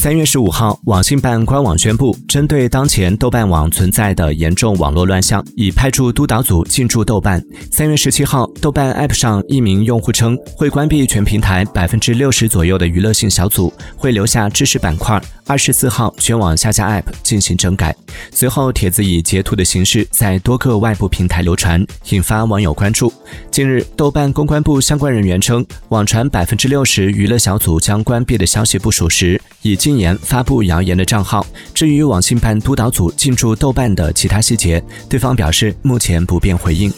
三月十五号，网信办官网宣布，针对当前豆瓣网存在的严重网络乱象，已派驻督导组进驻豆瓣。三月十七号，豆瓣 App 上一名用户称，会关闭全平台百分之六十左右的娱乐性小组，会留下知识板块。二十四号，全网下架 App 进行整改。随后，帖子以截图的形式在多个外部平台流传，引发网友关注。近日，豆瓣公关部相关人员称，网传百分之六十娱乐小组将关闭的消息不属实，已经新言发布谣言的账号。至于网信办督导组进驻豆瓣的其他细节，对方表示目前不便回应。